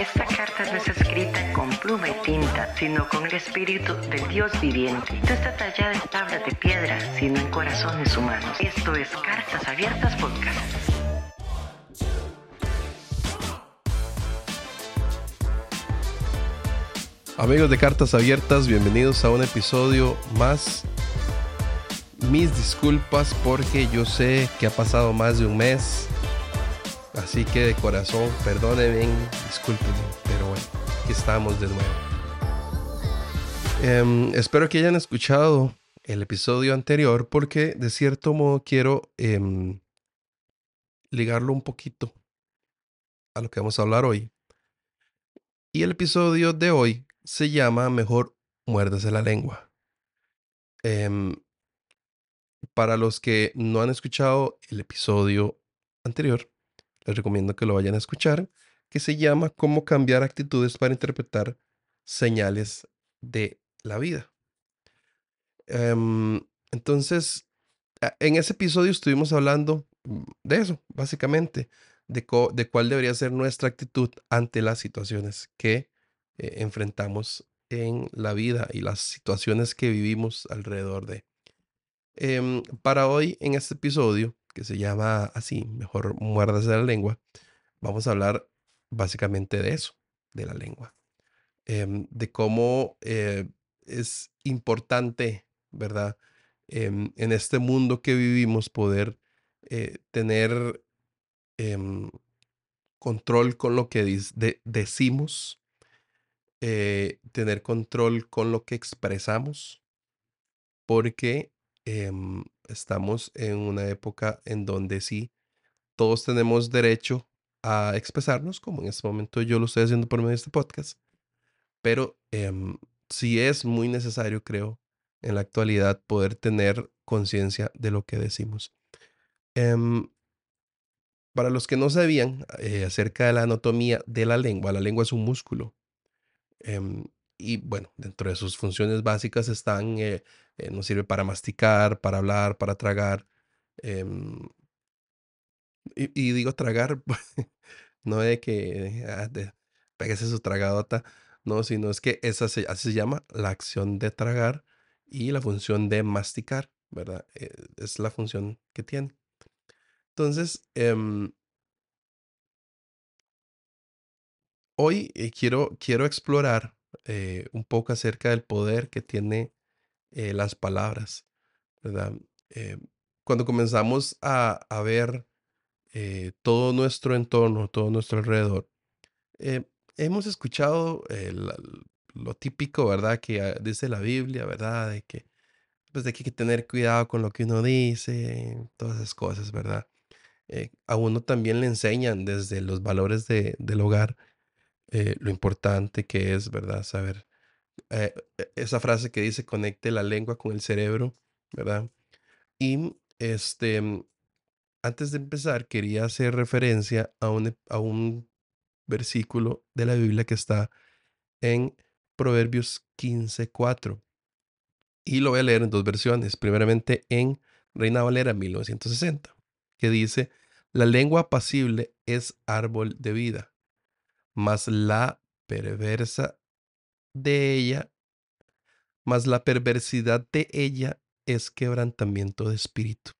Esta carta no es escrita con pluma y tinta, sino con el espíritu del Dios viviente. No está tallada en tablas de piedra, sino en corazones humanos. Esto es Cartas Abiertas Podcast. Amigos de Cartas Abiertas, bienvenidos a un episodio más. Mis disculpas porque yo sé que ha pasado más de un mes. Así que de corazón, perdónenme, discúlpenme, pero bueno, aquí estamos de nuevo. Em, espero que hayan escuchado el episodio anterior porque de cierto modo quiero em, ligarlo un poquito a lo que vamos a hablar hoy. Y el episodio de hoy se llama Mejor muérdase la lengua. Em, para los que no han escuchado el episodio anterior, les recomiendo que lo vayan a escuchar, que se llama Cómo cambiar actitudes para interpretar señales de la vida. Em, entonces, en ese episodio estuvimos hablando mm, de eso, básicamente, de, cuál debería ser nuestra actitud ante las situaciones que eh, enfrentamos en la vida y las situaciones que vivimos alrededor de. Em, para hoy, en este episodio, que se llama así, mejor muérdase la lengua, vamos a hablar básicamente de eso, de la lengua, em, de cómo eh, es importante, ¿verdad? Em, en este mundo que vivimos poder eh, tener control con lo que decimos eh, tener control con lo que expresamos, porque em, estamos en una época en donde sí, todos tenemos derecho a expresarnos, como en este momento yo lo estoy haciendo por medio de este podcast, pero em, sí es muy necesario, creo, en la actualidad poder tener conciencia de lo que decimos. Em, para los que no sabían eh, acerca de la anatomía de la lengua, la lengua es un músculo y bueno, dentro de sus funciones básicas están, eh, eh, nos sirve para masticar, para hablar, para tragar. Em, y, digo tragar, no de que ah, de, su tragadota, no, sino es que esa se, así se llama la acción de tragar y la función de masticar, ¿verdad? Eh, es la función que tiene. Entonces, em, hoy quiero, quiero explorar eh, un poco acerca del poder que tiene eh, las palabras, ¿verdad? cuando comenzamos a, ver todo nuestro entorno, todo nuestro alrededor, hemos escuchado lo típico, ¿verdad? Que ah, dice la Biblia, ¿verdad? De que, pues, de que hay que tener cuidado con lo que uno dice, todas esas cosas, ¿verdad? a uno también le enseñan desde los valores de, del hogar eh, lo importante que es, ¿verdad? Saber eh, e, esa frase que dice conecte la lengua con el cerebro, ¿verdad? Y este, mm, antes de empezar, quería hacer referencia a un, a un versículo de la Biblia que está en Proverbios 15:4. Y lo voy a leer en dos versiones. Primeramente en Reina Valera 1960, que dice, la lengua apacible es árbol de vida mas la perversa de ella, mas la perversidad de ella es quebrantamiento de espíritu.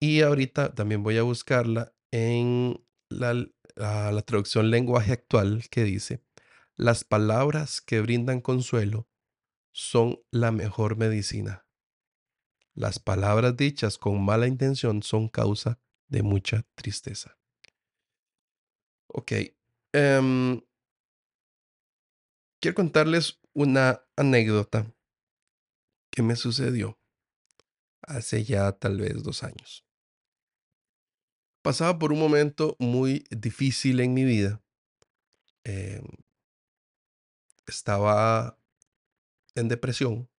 Y ahorita también voy a buscarla en la, la, traducción lenguaje actual que dice, las palabras que brindan consuelo son la mejor medicina. Las palabras dichas con mala intención son causa de mucha tristeza. Ok, Em, quiero contarles una anécdota que me sucedió hace ya tal vez dos años. Pasaba por un momento muy difícil en mi vida. Em, estaba en depresión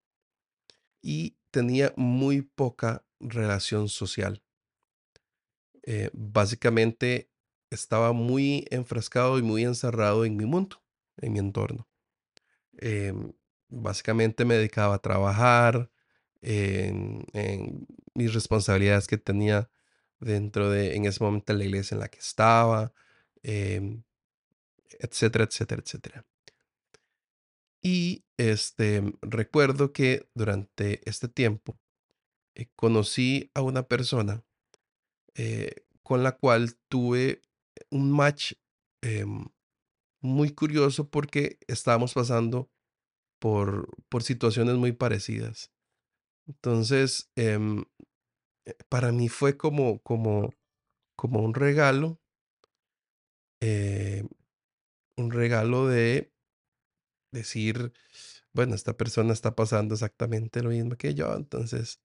y tenía muy poca relación social. Eh, básicamente estaba muy enfrascado y muy encerrado en mi mundo, en mi entorno. Em, básicamente me dedicaba a trabajar en, mis responsabilidades que tenía dentro de, en ese momento, la iglesia en la que estaba. Em, etcétera, etcétera, etcétera. Y este, recuerdo que durante este tiempo eh, conocí a una persona eh, con la cual tuve un match em, muy curioso porque estábamos pasando por, por situaciones muy parecidas. Entonces, em, eh, para mí fue como, como, como un regalo, eh, un regalo de decir, bueno, esta persona está pasando exactamente lo mismo que yo, entonces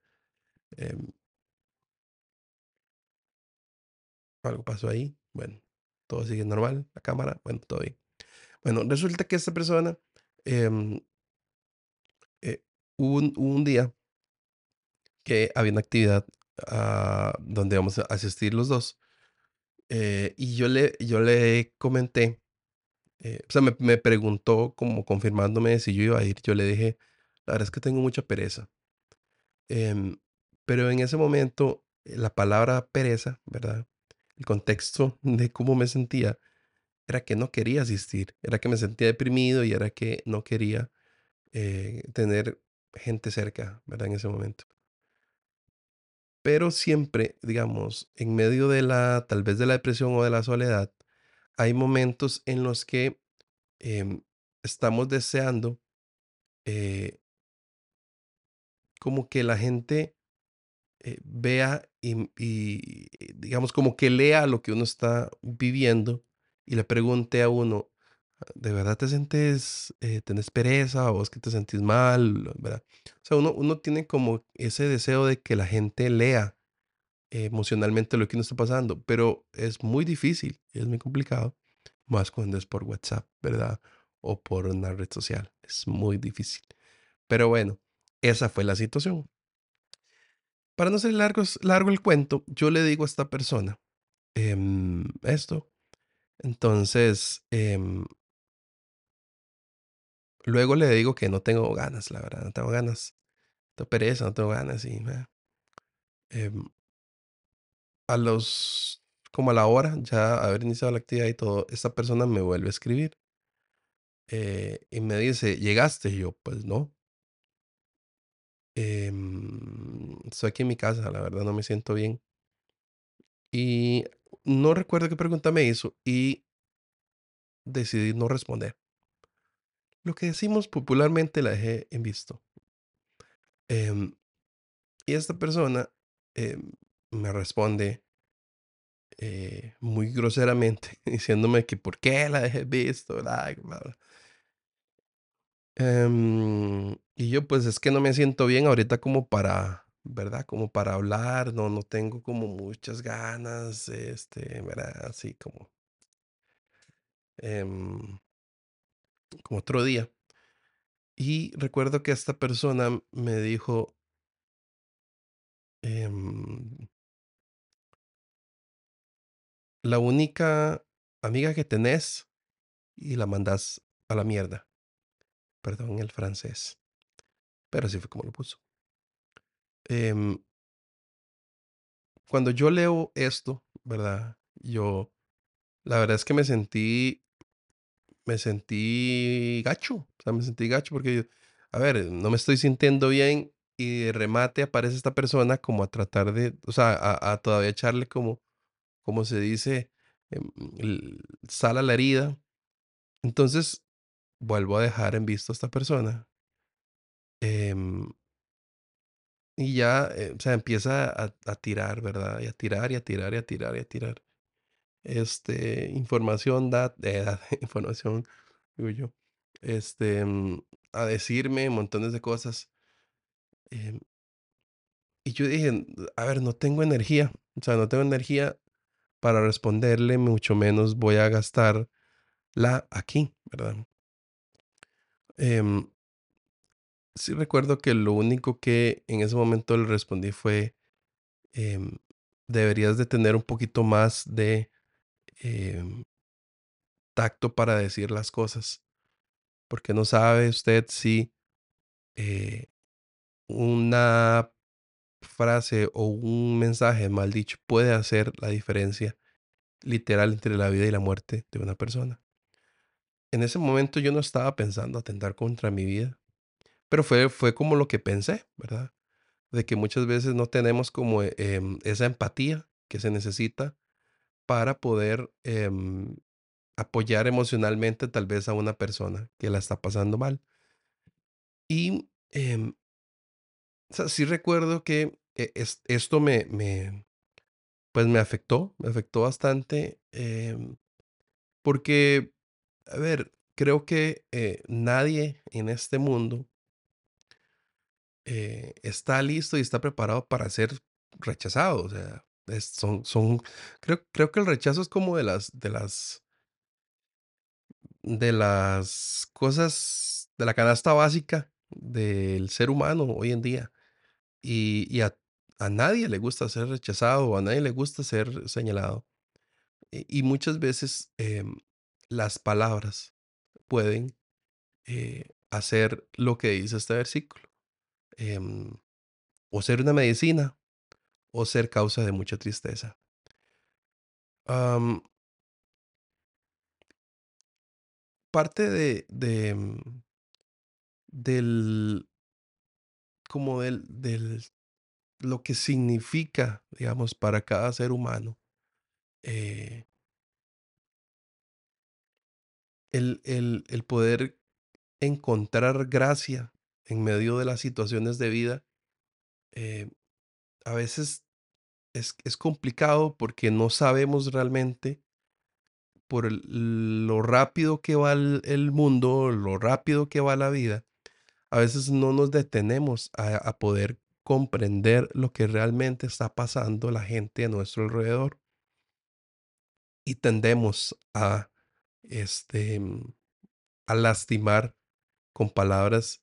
em, algo pasó ahí, bueno, todo sigue normal, la cámara, bueno, todo bien. Bueno, resulta que esta persona, em, eh, hubo un, día que había una actividad ah, donde vamos a asistir los dos. eh, y yo le, yo le comenté, eh, o sea, me, me preguntó como confirmándome si yo iba a ir. Yo le dije, la verdad es que tengo mucha pereza. Em, pero en ese momento, la palabra pereza, ¿verdad? El contexto de cómo me sentía era que no quería asistir, era que me sentía deprimido y era que no quería eh, tener gente cerca, ¿verdad? En ese momento. Pero siempre, digamos, en medio de la, tal vez de la depresión o de la soledad, hay momentos en los que em, estamos deseando eh, como que la gente eh, vea y, eh, digamos, como que lea lo que uno está viviendo y le pregunte a uno, ¿de verdad te sientes, eh, tenés pereza o es que te sentís mal? ¿verdad? O sea, uno, uno tiene como ese deseo de que la gente lea emocionalmente lo que uno está pasando, pero es muy difícil, es muy complicado, más cuando es por WhatsApp, ¿verdad? O por una red social, es muy difícil. Pero bueno, esa fue la situación. Para no ser largo, el cuento, yo le digo a esta persona em, esto. Entonces, em, luego le digo que no tengo ganas, la verdad, no tengo ganas. Tengo pereza, no tengo ganas y em, a los, como a la hora, ya haber iniciado la actividad y todo, esta persona me vuelve a escribir eh, y me dice, ¿llegaste? Y yo, pues no. Em, estoy aquí en mi casa, la verdad no me siento bien. Y no recuerdo qué pregunta me hizo y decidí no responder. Lo que decimos popularmente la dejé en visto. Em, y esta persona em, me responde eh, muy groseramente diciéndome que por qué la dejé visto, bla, bla, bla. Y yo pues es que no me siento bien ahorita como para, ¿verdad? Como para hablar, no, no tengo como muchas ganas, este, ¿verdad? Así como, em, como otro día. Y recuerdo que esta persona me dijo, em, la única amiga que tenés y la mandas a la mierda. Perdón el francés, pero así fue como lo puso. Em, cuando yo leo esto, ¿verdad? Yo, la verdad es que me sentí, me sentí gacho, o sea, me sentí gacho porque, yo, a ver, no me estoy sintiendo bien y de remate aparece esta persona como a tratar de, o sea, a, todavía echarle como, como se dice, em, sal a la herida. Entonces, vuelvo a dejar en visto a esta persona. Em, y ya, eh, o sea, empieza a, tirar, ¿verdad? Y a tirar, y a tirar, y a tirar, y a tirar. este, información, da, eh, información, digo yo, este, mm, a decirme montones de cosas. em, y yo dije, a ver, no tengo energía, o sea, no tengo energía para responderle, mucho menos voy a gastarla aquí, ¿verdad? Em, sí recuerdo que lo único que en ese momento le respondí fue, em, deberías de tener un poquito más de em, tacto para decir las cosas, porque no sabe usted si eh, una frase o un mensaje mal dicho puede hacer la diferencia literal entre la vida y la muerte de una persona. en ese momento yo no estaba pensando atentar contra mi vida, pero fue fue como lo que pensé, ¿verdad? De que muchas veces no tenemos como, eh, em, esa empatía que se necesita para poder, em, apoyar emocionalmente tal vez a una persona que la está pasando mal. Y, em, sí recuerdo que, e es esto me me, pues, me afectó, me afectó bastante, porque, a ver, creo que, eh, nadie en este mundo eh, está listo y está preparado para ser rechazado. O sea, son, son, creo, creo que el rechazo es como de las, de las, de las cosas, de la canasta básica del ser humano hoy en día. Y, a, nadie le gusta ser rechazado, a nadie le gusta ser señalado. Y, y muchas veces em, las palabras pueden eh, hacer lo que dice este versículo. Em, o ser una medicina o ser causa de mucha tristeza. Parte de, mm, del, como del, del, lo que significa, digamos, para cada ser humano, eh, el, el, el poder encontrar gracia en medio de las situaciones de vida, eh, a veces es, es complicado porque no sabemos realmente por lo rápido que va el el mundo, lo rápido que va la vida A veces no nos detenemos a, a poder comprender lo que realmente está pasando la gente a nuestro alrededor y tendemos a, este, mm, a lastimar con palabras,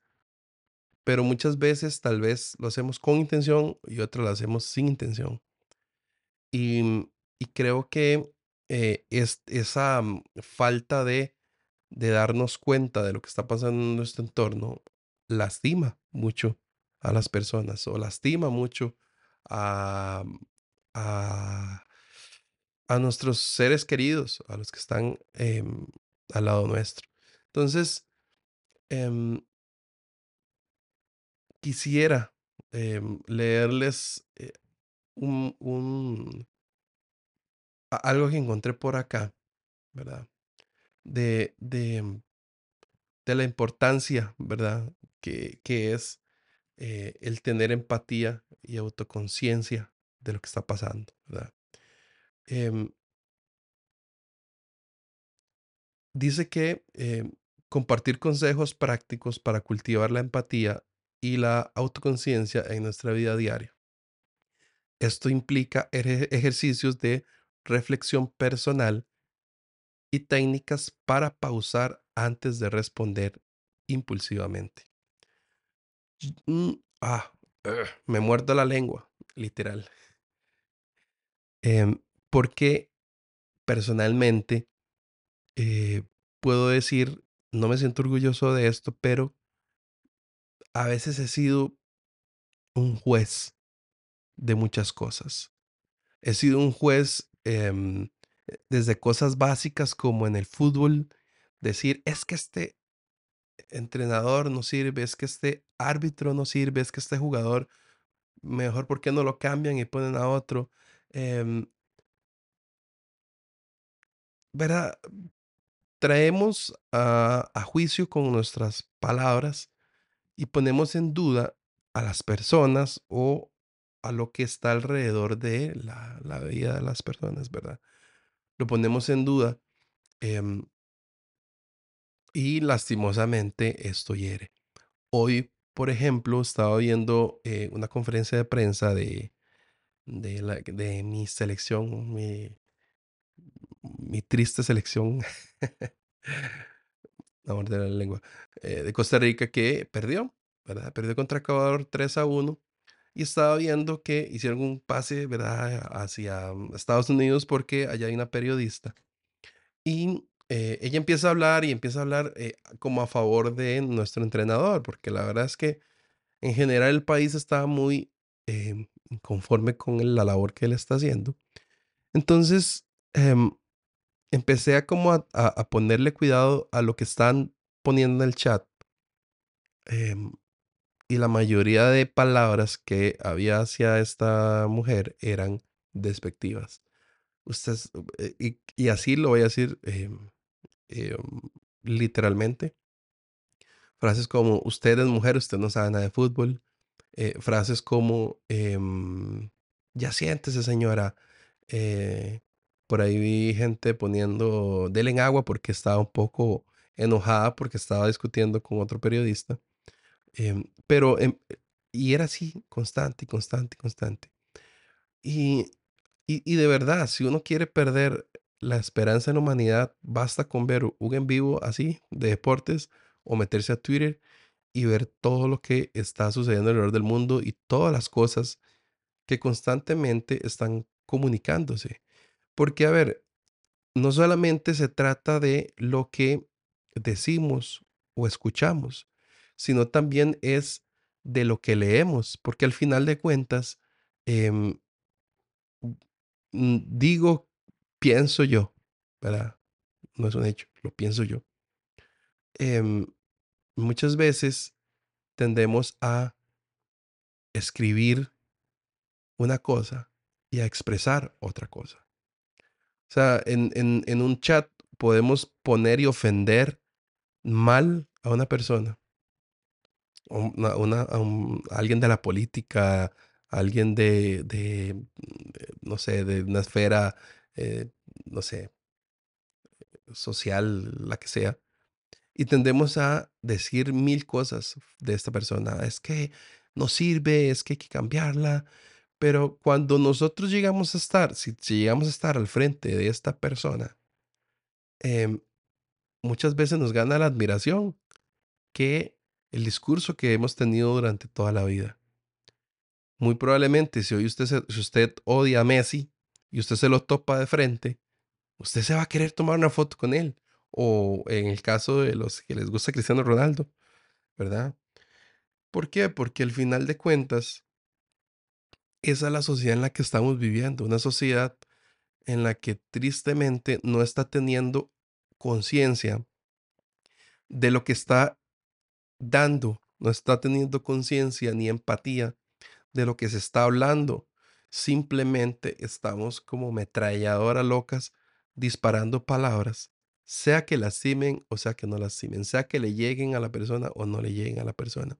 pero muchas veces tal vez lo hacemos con intención y otras lo hacemos sin intención. Y, mm, y creo que eh, es, esa mm, falta de de darnos cuenta de lo que está pasando en nuestro entorno, lastima mucho a las personas o lastima mucho a, a, a nuestros seres queridos, a los que están em, al lado nuestro. Entonces, em, quisiera em, leerles eh, algo que encontré por acá, ¿verdad? De, de la importancia, ¿verdad? Que, que es eh, el tener empatía y autoconciencia de lo que está pasando, ¿verdad? Em, dice que em, compartir consejos prácticos para cultivar la empatía y la autoconciencia en nuestra vida diaria. Esto implica eje- ejercicios de reflexión personal y técnicas para pausar antes de responder impulsivamente. Mm, ah, me muerdo la lengua, literal. Em, porque personalmente eh, puedo decir, no me siento orgulloso de esto, pero a veces he sido un juez de muchas cosas. He sido un juez em, eh, desde cosas básicas como en el fútbol, decir, es que este entrenador no sirve, es que este árbitro no sirve, es que este jugador, mejor porque no lo cambian y ponen a otro. Em, ¿verdad? Traemos a juicio con nuestras palabras y ponemos en duda a las personas o a lo que está alrededor de la, la vida de las personas, ¿verdad? Lo ponemos en duda em, y lastimosamente esto hiere. Hoy, por ejemplo, estaba viendo eh, una conferencia de prensa de, de, la- de mi selección, mi, mi triste selección, la morder la lengua, eh, de Costa Rica que perdió, ¿verdad? Perdió contra Ecuador 3 a uno Y estaba viendo que hicieron un pase, ¿verdad?, hacia mm, Estados Unidos porque allá hay una periodista. Y eh, ella empieza a hablar y empieza a hablar eh, como a favor de nuestro entrenador, porque la verdad es que en general el país estaba muy eh, inconforme con la labor que él está haciendo. Entonces, em, empecé a como a, a- ponerle cuidado a lo que están poniendo en el chat. em, y la mayoría de palabras que había hacia esta mujer eran despectivas. Usted, es- eh, y, y así lo voy a decir em, em, literalmente. Frases como, usted es mujer, usted no sabe nada de fútbol. Eh, frases como, ya siéntese señora. Eh, por ahí vi gente poniendo, denle en agua porque estaba un poco enojada porque estaba discutiendo con otro periodista. Em, pero, em, y era así, constante, constante, constante. Y, y, y de verdad, si uno quiere perder la esperanza en la humanidad, basta con ver un en vivo así de deportes o meterse a Twitter y ver todo lo que está sucediendo alrededor del mundo y todas las cosas que constantemente están comunicándose. Porque, a ver, no solamente se trata de lo que decimos o escuchamos, sino también es de lo que leemos, porque al final de cuentas, em, digo, pienso yo, ¿verdad? No es un hecho, lo pienso yo. Em, muchas veces tendemos a escribir una cosa y a expresar otra cosa. O sea, en, en, en un chat podemos poner y ofender mal a una persona, una, una- a un- a alguien de la política, a alguien de, de, mm, eh, no sé, de una esfera, eh, no sé, social, la que sea. Y tendemos a decir mil cosas de esta persona. Es que no sirve, es que hay que cambiarla. Pero cuando nosotros llegamos a estar, si, llegamos a estar al frente de esta persona, em, muchas veces nos gana la admiración que el discurso que hemos tenido durante toda la vida. Muy probablemente, si hoy usted, se- si usted odia a Messi y usted se lo topa de frente, usted se va a querer tomar una foto con él. O en el caso de los que les gusta Cristiano Ronaldo, ¿verdad? ¿Por qué? Porque al final de cuentas, esa es la sociedad en la que estamos viviendo, una sociedad en la que tristemente no está teniendo conciencia de lo que está dando, no está teniendo conciencia ni empatía de lo que se está hablando. Simplemente estamos como metralladoras locas disparando palabras, sea que lastimen o sea que no lastimen, sea que le lleguen a la persona o no le lleguen a la persona.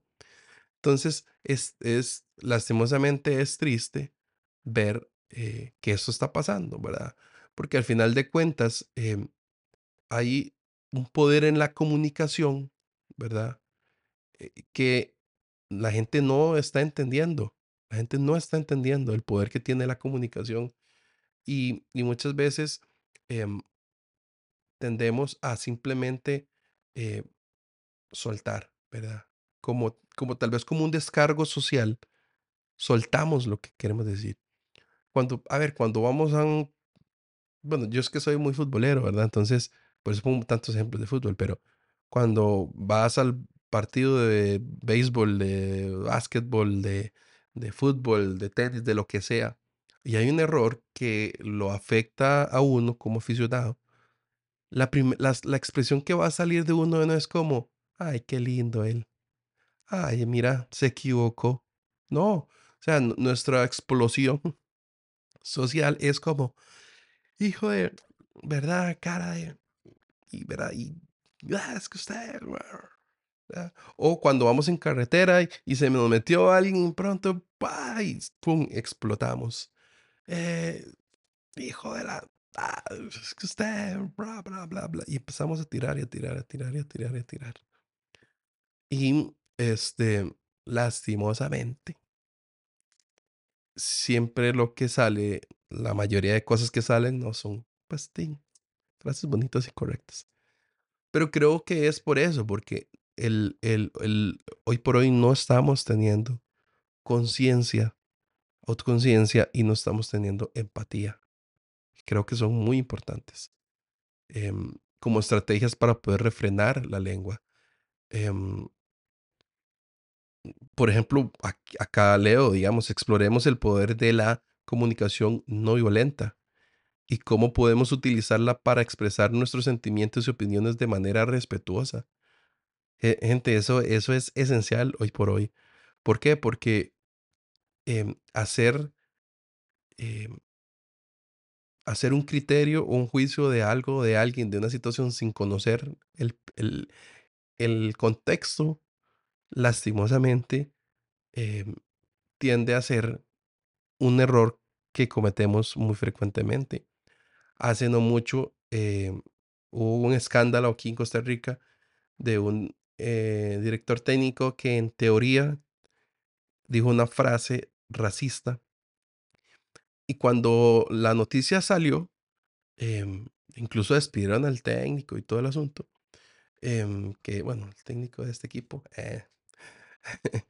Entonces, es, es lastimosamente es triste ver eh, que eso está pasando, ¿verdad? Porque al final de cuentas em, hay un poder en la comunicación, ¿verdad? Eh, que la gente no está entendiendo. La gente no está entendiendo el poder que tiene la comunicación y, y muchas veces em, tendemos a simplemente eh, soltar, ¿verdad? Como, como tal vez como un descargo social, soltamos lo que queremos decir. Cuando, a ver, cuando vamos a un, bueno, yo es que soy muy futbolero, ¿verdad? Entonces, por eso pongo tantos ejemplos de fútbol, pero cuando vas al partido de béisbol, de básquetbol, de, de fútbol, de tenis, de lo que sea, y hay un error que lo afecta a uno como aficionado, la, las- la expresión que va a salir de uno no es como, ay, qué lindo él, ay, mira, se equivocó. No, o sea, nuestra explosión social es como, hijo de, ¿verdad? Cara de, y, ¿verdad? Y, "Ah, es que usted, ¿verdad? O cuando vamos en carretera y, y se nos metió alguien y pronto, ¡pa! y ¡pum! explotamos. Eh, hijo de la, ah, es que usted, bla, bla, bla, bla. Y empezamos a tirar y a tirar, a tirar y a tirar y a tirar. Y, este, lastimosamente, siempre lo que sale, la mayoría de cosas que salen no son, pues, tin, frases bonitas y correctas. Pero creo que es por eso, porque el, el, el, hoy por hoy no estamos teniendo conciencia, autoconciencia y no estamos teniendo empatía. Creo que son muy importantes em, como estrategias para poder refrenar la lengua. Em, por ejemplo, ac- acá leo, digamos, exploremos el poder de la comunicación no violenta. y cómo podemos utilizarla para expresar nuestros sentimientos y opiniones de manera respetuosa. Gente, eso, eso es esencial hoy por hoy. ¿Por qué? Porque em, hacer, em, hacer un criterio o un juicio de algo, de alguien, de una situación sin conocer el, el- el contexto, lastimosamente, em, tiende a ser un error que cometemos muy frecuentemente. Hace no mucho em, hubo un escándalo aquí en Costa Rica de un eh, director técnico que en teoría dijo una frase racista y cuando la noticia salió, em, incluso despidieron al técnico y todo el asunto, em, que bueno, el técnico de este equipo, eh,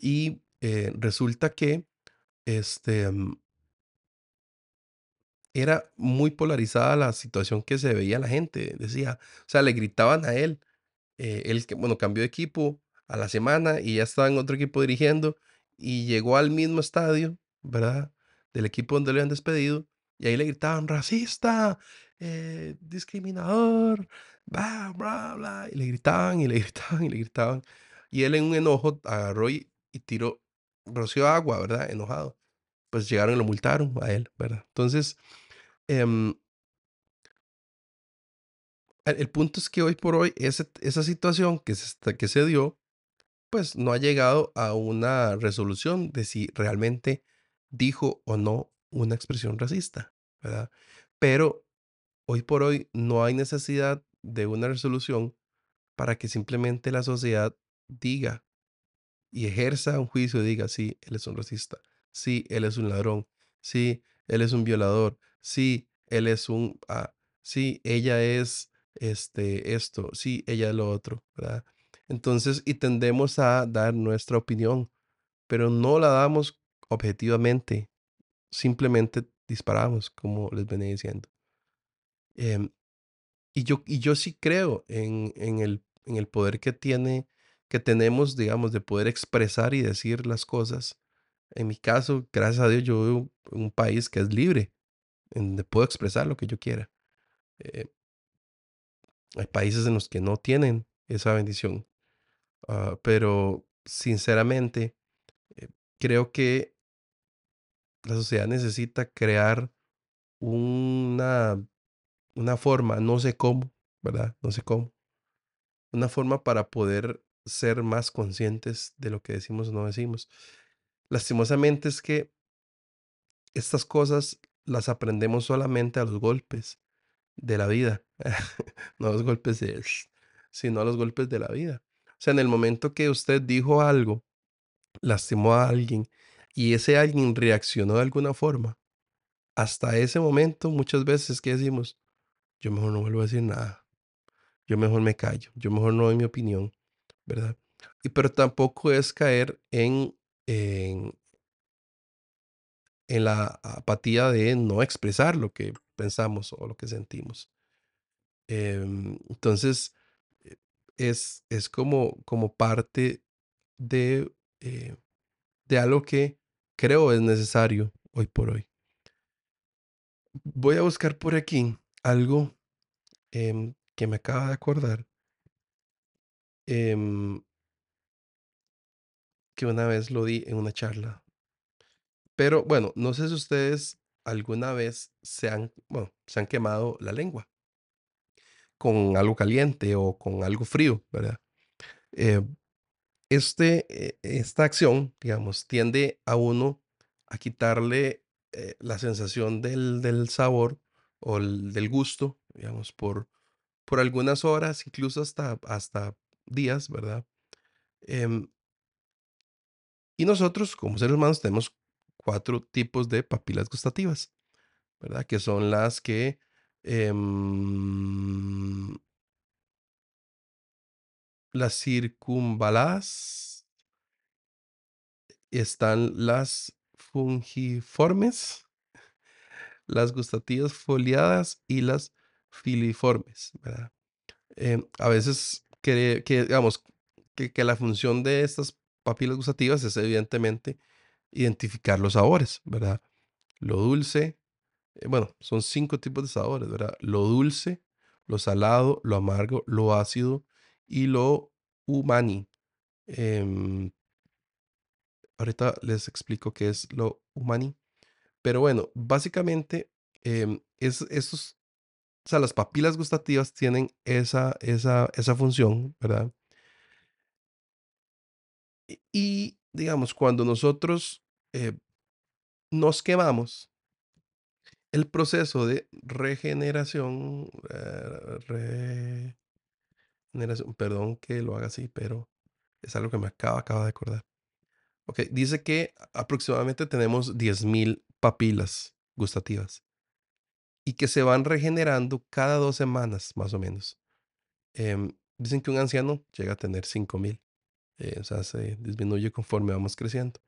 y eh, resulta que este, mm, era muy polarizada la situación que se veía la gente, decía, o sea, le gritaban a él eh, él, bueno, cambió de equipo a la semana y ya estaba en otro equipo dirigiendo y llegó al mismo estadio, ¿verdad? Del equipo donde le habían despedido y ahí le gritaban racista, eh, discriminador, bla, bla, bla, y le gritaban y le gritaban y le gritaban. Y él en un enojo agarró y, y tiró, roció agua, ¿verdad? Enojado. Pues llegaron y lo multaron a él, ¿verdad? Entonces, em, el punto es que hoy por hoy ese- esa situación que se, que se dio, pues no ha llegado a una resolución de si realmente dijo o no una expresión racista, ¿verdad? Pero hoy por hoy no hay necesidad de una resolución para que simplemente la sociedad diga y ejerza un juicio y diga, sí, él es un racista, sí, él es un ladrón, sí, él es un violador, sí, él es un, ah, sí, ella es este, esto, sí, ella es lo otro, ¿verdad? Entonces, y tendemos a dar nuestra opinión, pero no la damos objetivamente, simplemente disparamos, como les venía diciendo. Em, y yo, y yo sí creo en, en el, en el poder que tiene, que tenemos, digamos, de poder expresar y decir las cosas. En mi caso, gracias a Dios, yo vivo en un país que es libre, en donde puedo expresar lo que yo quiera. Eh, hay países en los que no tienen esa bendición, ah, pero sinceramente, eh, creo que la sociedad necesita crear una, una forma, no sé cómo, ¿verdad? No sé cómo una forma para poder ser más conscientes de lo que decimos o no decimos. Lastimosamente es que estas cosas las aprendemos solamente a los golpes de la vida, no a los golpes de, sino a los golpes de la vida. O sea, en el momento que usted dijo algo, lastimó a alguien y ese alguien reaccionó de alguna forma, hasta ese momento muchas veces que decimos, yo mejor no vuelvo a decir nada, yo mejor me callo, yo mejor no doy mi opinión ¿verdad? Y pero tampoco es caer en, en, la apatía de no expresar lo que pensamos o lo que sentimos. Em, entonces, eh, es, es como, como parte de, eh, de algo que creo es necesario hoy por hoy. Voy a buscar por aquí algo em, que me acaba de acordar, em, que una vez lo di en una charla Pero bueno, no sé si ustedes alguna vez se han, bueno, se han quemado la lengua con algo caliente o con algo frío, ¿verdad? Eh, este, eh, esta acción, digamos, tiende a uno a quitarle eh, la sensación del, del sabor o el- del gusto, digamos, por, por algunas horas, incluso hasta, hasta días, ¿verdad? Em, y nosotros, como seres humanos, tenemos cuatro tipos de papilas gustativas. ¿verdad? Que son las que em, las circunvaladas, están las fungiformes, las gustativas foliadas y las filiformes, ¿verdad? Em, a veces que, digamos que, la función de estas papilas gustativas es evidentemente identificar los sabores, ¿verdad? Lo dulce, eh, bueno, son cinco tipos de sabores, ¿verdad? Lo dulce, lo salado, lo amargo, lo ácido y lo umami. Em, ahorita les explico qué es lo umami. Pero bueno, básicamente, em, es, esos, o sea, las papilas gustativas tienen esa, esa, esa función, ¿verdad? Y, digamos, cuando nosotros eh, nos quemamos, el proceso de regeneración, eh, regeneración, perdón que lo haga así, pero es algo que me acaba, acaba de acordar. Ok, dice que aproximadamente tenemos 10.000 papilas gustativas y que se van regenerando cada dos semanas, más o menos. Em, dicen que un anciano llega a tener 5.000, eh, o sea, se disminuye conforme vamos creciendo.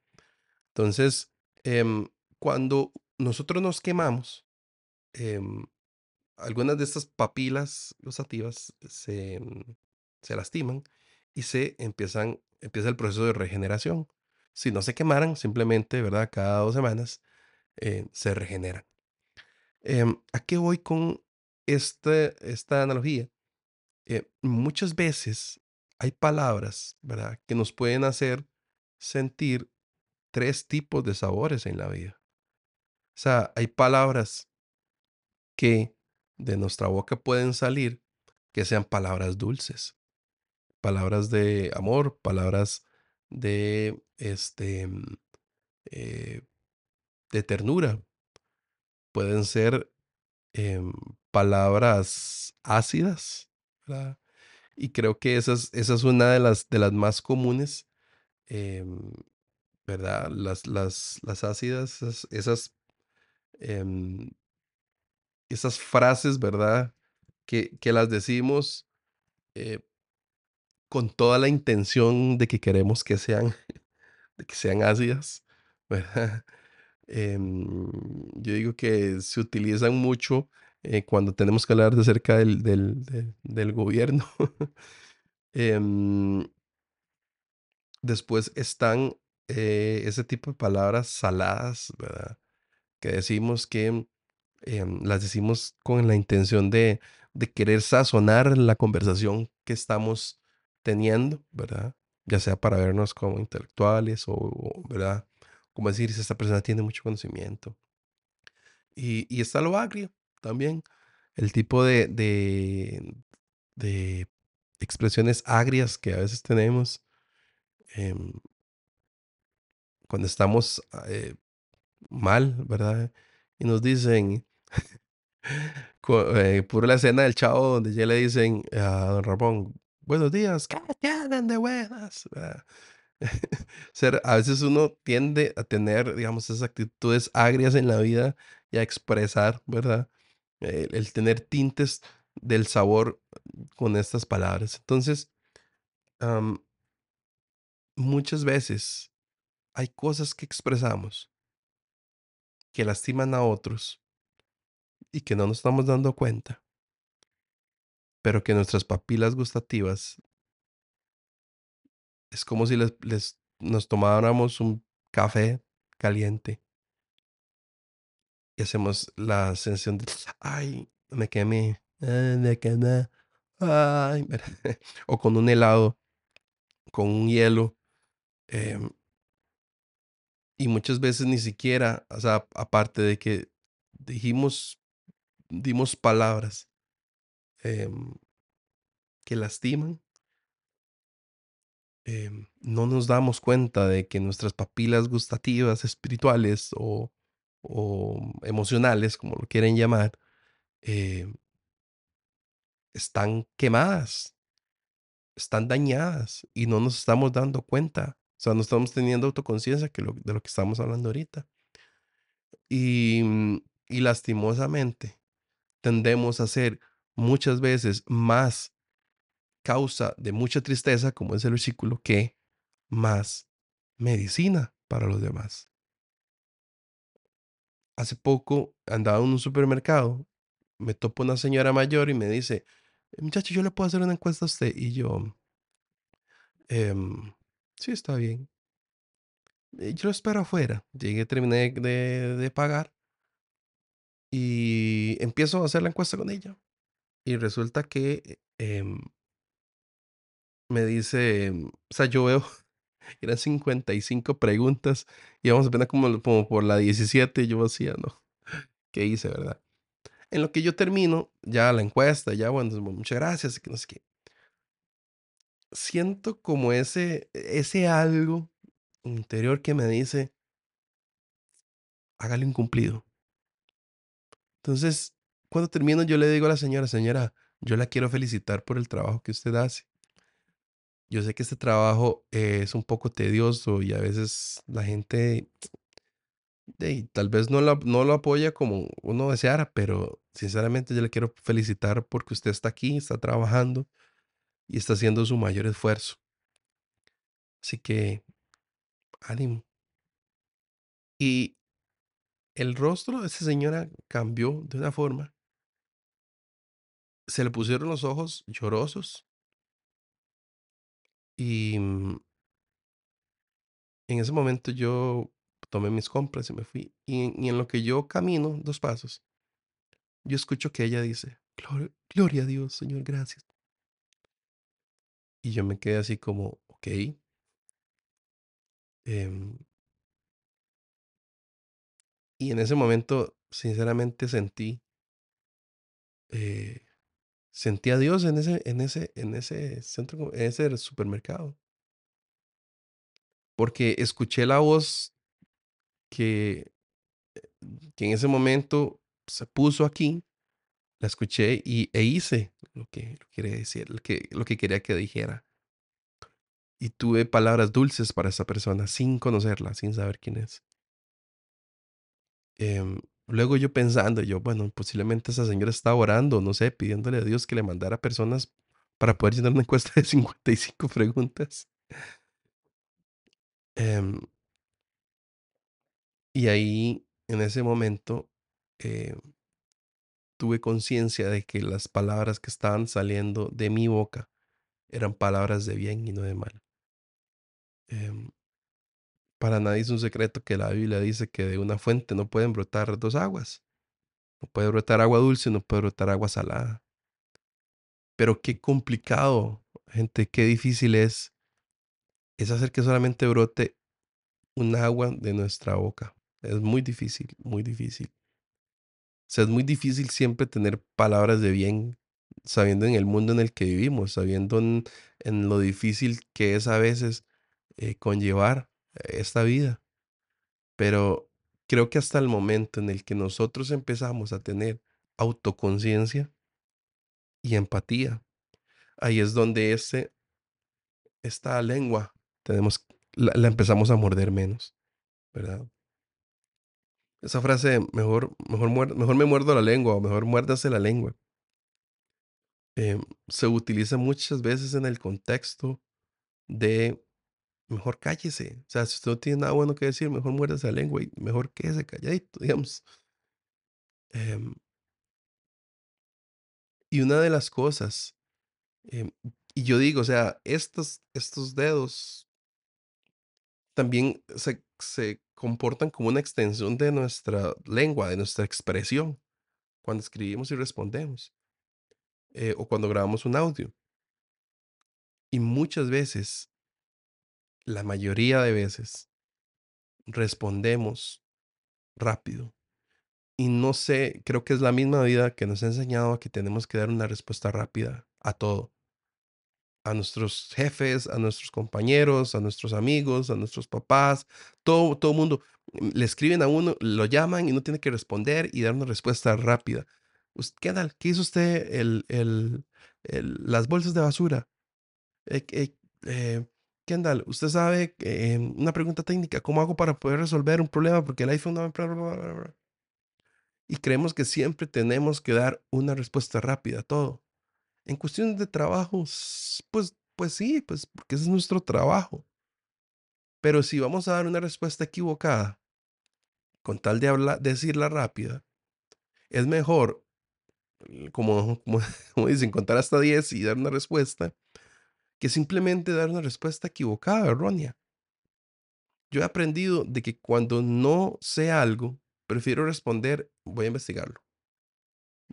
Entonces, em, cuando nosotros nos quemamos, em, algunas de estas papilas gustativas se, se lastiman y se empiezan, empieza el proceso de regeneración. Si no se quemaran, simplemente, ¿verdad? Cada dos semanas eh, se regeneran. Em, ¿a qué voy con este, esta analogía? Eh, muchas veces hay palabras, ¿verdad? Que nos pueden hacer sentir tres tipos de sabores en la vida. O sea, hay palabras que de nuestra boca pueden salir que sean palabras dulces, palabras de amor, palabras de, este, mm, eh, de ternura. Pueden ser em, palabras ácidas, ¿verdad? Y creo que esa es, es una de las, de las más comunes, em, ¿verdad? Las, las, las ácidas, esas, esas, em, esas frases, ¿verdad? Que, que las decimos eh, con toda la intención de que queremos que sean, que sean ácidas, ¿verdad? Em, yo digo que se utilizan mucho eh, cuando tenemos que hablar de acerca del, del, del- del gobierno. Em, después están eh, ese tipo de palabras saladas, ¿verdad? Que decimos que em, las decimos con la intención de, de querer sazonar la conversación que estamos teniendo, ¿verdad? Ya sea para vernos como intelectuales o, o, ¿verdad? Como decir, si esta persona tiene mucho conocimiento. Y, y está lo agrio también, el tipo de, de, de expresiones agrias que a veces tenemos em, cuando estamos eh, mal, ¿verdad? Y nos dicen, eh, pura la escena del chavo donde ya le dicen a don Ramón, buenos días, ¿qué tienen de buenas? ¿verdad? Ser, a veces uno tiende a tener, digamos, esas actitudes agrias en la vida y a expresar, ¿verdad? El, el tener tintes del sabor con estas palabras. Entonces, muchas veces hay cosas que expresamos que lastiman a otros y que no nos estamos dando cuenta, pero que nuestras papilas gustativas es como si les, les- nos tomáramos un café caliente. Y hacemos la sensación de, ay, me quemé, ah, me quemé, ay, o con un helado, con un hielo, em, y muchas veces ni siquiera, o sea, aparte de que dijimos, dimos palabras em, que lastiman, em, no nos damos cuenta de que nuestras papilas gustativas, espirituales o, emocionales, como lo quieren llamar, eh, están quemadas, están dañadas y no nos estamos dando cuenta. O sea, no estamos teniendo autoconciencia de lo que estamos hablando ahorita. Y, mm, y lastimosamente tendemos a ser muchas veces más causa de mucha tristeza, como es el versículo, que más medicina para los demás. Hace poco andaba en un supermercado, me topo una señora mayor y me dice, muchacho, yo le puedo hacer una encuesta a usted. Y yo, "Em, sí, está bien. "Eh, Yo lo espero afuera. Llegué, terminé de, de pagar Y empiezo a hacer la encuesta con ella. Y resulta que, em, me dice, em, o sea, yo veo, eran 55 preguntas, y vamos apenas como, como por la 17, y yo decía, no, ¿qué hice, verdad? En lo que yo termino, ya la encuesta, ya, bueno, muchas gracias, que no sé qué. Siento como ese, ese algo interior que me dice, hágale un cumplido. Entonces, cuando termino, yo le digo a la señora, señora, yo la quiero felicitar por el trabajo que usted hace. Yo sé que este trabajo es un poco tedioso y a veces la gente tal vez no, no lo apoya como uno deseara, pero sinceramente yo le quiero felicitar porque usted está aquí, está trabajando y está haciendo su mayor esfuerzo. Así que ánimo. Y el rostro de esa señora cambió de una forma. Se le pusieron los ojos llorosos y mm, en ese momento yo tomé mis compras y me fui. Y en, y en lo que yo camino dos pasos, yo escucho que ella dice, "Glor- Gloria a Dios, Señor, gracias. Y yo me quedé así como, ok. em, y en ese momento, sinceramente, sentí, eh, sentí a Dios en ese, en ese, en ese centro, en ese supermercado. Porque escuché la voz que, que en ese momento se puso aquí, la escuché y, e hice lo que, lo que quería decir, lo que, lo que quería que dijera. Y tuve palabras dulces para esa persona sin conocerla, sin saber quién es. Em, luego yo pensando, yo, bueno, posiblemente esa señora estaba orando, no sé, pidiéndole a Dios que le mandara personas para poder llenar una encuesta de 55 preguntas. Em, y ahí, en ese momento, eh, tuve conciencia de que las palabras que estaban saliendo de mi boca eran palabras de bien y no de mal. Em, para nadie es un secreto que la Biblia dice que de una fuente no pueden brotar dos aguas. No puede brotar agua dulce, no puede brotar agua salada. Pero qué complicado, gente, qué difícil es, es hacer que solamente brote un agua de nuestra boca. Es muy difícil, muy difícil. O sea, es muy difícil siempre tener palabras de bien, sabiendo en el mundo en el que vivimos, sabiendo en, lo difícil que es a veces eh, conllevar esta vida. Pero creo que hasta el momento en el que nosotros empezamos a tener autoconciencia y empatía, ahí es donde ese, esta lengua tenemos, la, empezamos a morder menos, ¿verdad? Esa frase, mejor, mejor, mejor me muerdo la lengua o mejor muérdase la lengua, eh, se utiliza muchas veces en el contexto de mejor cállese. O sea, si usted no tiene nada bueno que decir, mejor muérdase la lengua y mejor quédese calladito, digamos. Em, y una de las cosas, em, y yo digo, o sea, estos, estos dedos también se, se comportan como una extensión de nuestra lengua, de nuestra expresión, cuando escribimos y respondemos, eh, o cuando grabamos un audio. Y muchas veces, la mayoría de veces, respondemos rápido. Y no sé, creo que es la misma vida que nos ha enseñado a que tenemos que dar una respuesta rápida a todo. A nuestros jefes, a nuestros compañeros, a nuestros amigos, a nuestros papás, todo, todo mundo. mm, Le escriben a uno, lo llaman y no tiene que responder y dar una respuesta rápida. ¿Qué tal? ¿Qué hizo usted el, el- el- las bolsas de basura? Eh, eh, eh, Kendall, usted sabe, eh, una pregunta técnica, ¿cómo hago para poder resolver un problema? Porque el iPhone no me... bla, bla, bla, bla, bla". Y creemos que siempre tenemos que dar una respuesta rápida a todo. En cuestiones de trabajo, pues, pues sí, pues porque ese es nuestro trabajo. Pero si vamos a dar una respuesta equivocada, con tal de hablar, decirla rápida, es mejor, como, como, como dicen, contar hasta 10 y dar una respuesta, que simplemente dar una respuesta equivocada, errónea. Yo he aprendido de que cuando no sé algo, prefiero responder, voy a investigarlo.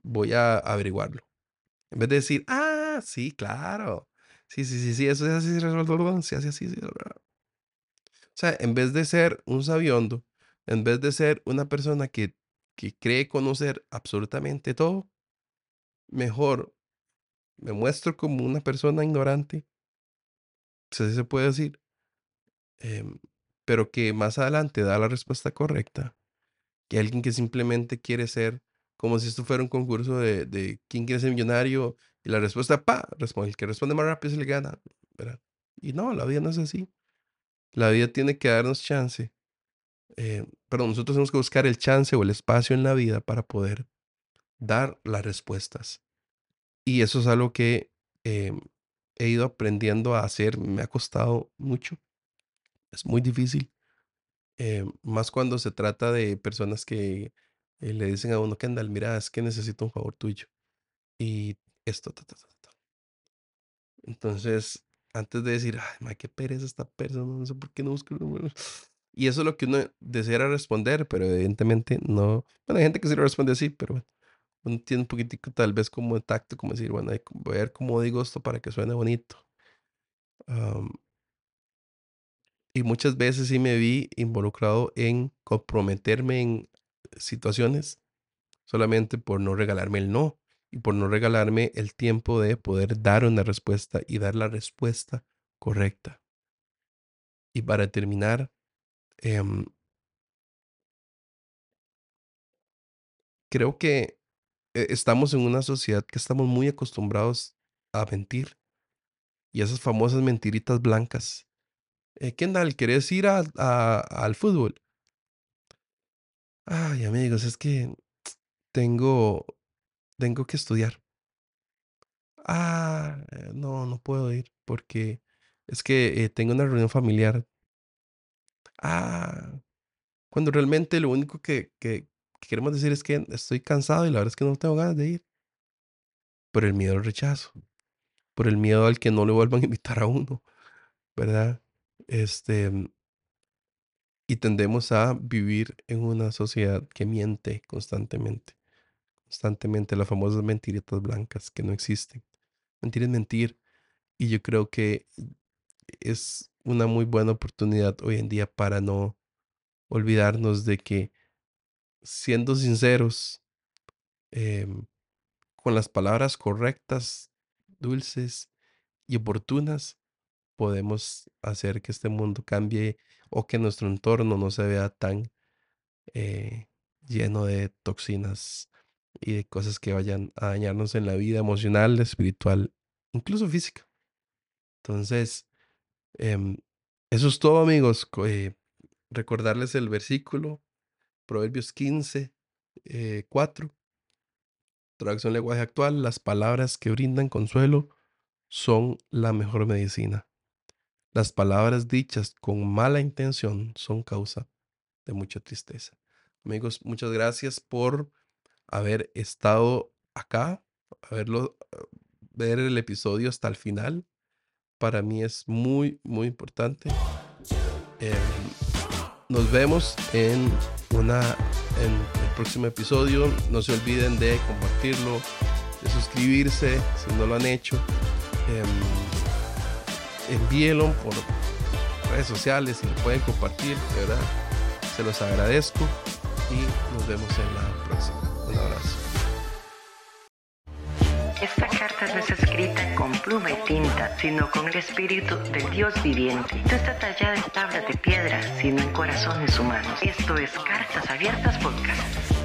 Voy a averiguarlo. En vez de decir, ah, sí, claro. Sí, sí, sí, sí, eso es así, se hace así. O sea, en vez de ser un sabiondo, en vez de ser una persona que, que cree conocer absolutamente todo, mejor me muestro como una persona ignorante, si así se puede decir, em, pero que más adelante da la respuesta correcta, que alguien que simplemente quiere ser como si esto fuera un concurso de, de quién quiere ser millonario y la respuesta, pa, el que responde más rápido se le gana, ¿verdad? Y no, la vida no es así. La vida tiene que darnos chance. Eh, pero nosotros tenemos que buscar el chance o el espacio en la vida para poder dar las respuestas. Y eso es algo que em, he ido aprendiendo a hacer. Me ha costado mucho. Es muy difícil. Em, más cuando se trata de personas que eh, le dicen a uno, Kendall, mira, es que necesito un favor tuyo. Y esto, Entonces, antes de decir, ay, qué pereza esta persona, no sé por qué no busco Y eso es lo que uno deseara responder, pero evidentemente no. Bueno, hay gente que sí lo responde así, pero bueno, uno tiene un poquitico tal vez como de tacto, como decir, bueno, voy a ver cómo digo esto para que suene bonito. y muchas veces sí me vi involucrado en comprometerme en situaciones solamente por no regalarme el no y por no regalarme el tiempo de poder dar una respuesta y dar la respuesta correcta. Y para terminar, em, creo que eh, estamos en una sociedad que estamos muy acostumbrados a mentir y esas famosas mentiritas blancas. Eh, Kendall, ¿querés ir al fútbol? Ay, amigos, es que tengo, tengo que estudiar. Ah, eh, no, no puedo ir porque es que eh, tengo una reunión familiar. Ah, cuando realmente lo único que, que, que queremos decir es que estoy cansado y la verdad es que no tengo ganas de ir. Por el miedo al rechazo, por el miedo al que no le vuelvan a invitar a uno, ¿verdad? Este, y tendemos a vivir en una sociedad que miente constantemente, constantemente las famosas mentiritas blancas que no existen. Mentir es mentir y yo creo que es una muy buena oportunidad hoy en día para no olvidarnos de que siendo sinceros, em, con las palabras correctas, dulces y oportunas, podemos hacer que este mundo cambie o que nuestro entorno no se vea tan eh, lleno de toxinas y de cosas que vayan a dañarnos en la vida emocional, espiritual, incluso física. Entonces, em, eso es todo amigos. Eh, recordarles el versículo, Proverbios 15, 4. Eh, Traducción lenguaje actual, las palabras que brindan consuelo son la mejor medicina. Las palabras dichas con mala intención son causa de mucha tristeza. Amigos, muchas gracias por haber estado acá, haberlo, ver el episodio hasta el final. Para mí es muy, muy importante. Em, nos vemos en una en el próximo episodio. No se olviden de compartirlo, de suscribirse si no lo han hecho. Em, envíenlo por redes sociales y lo pueden compartir, de verdad. Se los agradezco y nos vemos en la próxima. Un abrazo. Esta carta no es escrita con pluma y tinta, sino con el espíritu del Dios viviente. No está tallada en tablas de piedra, sino en corazones humanos. Esto es Cartas Abiertas Podcast.